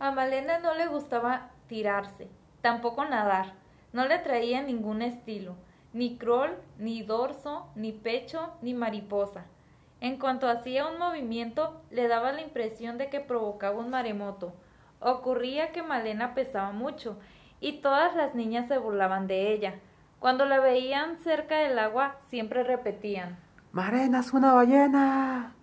A Malena no le gustaba tirarse, tampoco nadar. No le traía ningún estilo, ni crawl, ni dorso, ni pecho, ni mariposa. En cuanto hacía un movimiento, le daba la impresión de que provocaba un maremoto. Ocurría que Malena pesaba mucho, y todas las niñas se burlaban de ella. Cuando la veían cerca del agua, siempre repetían Marena es una ballena.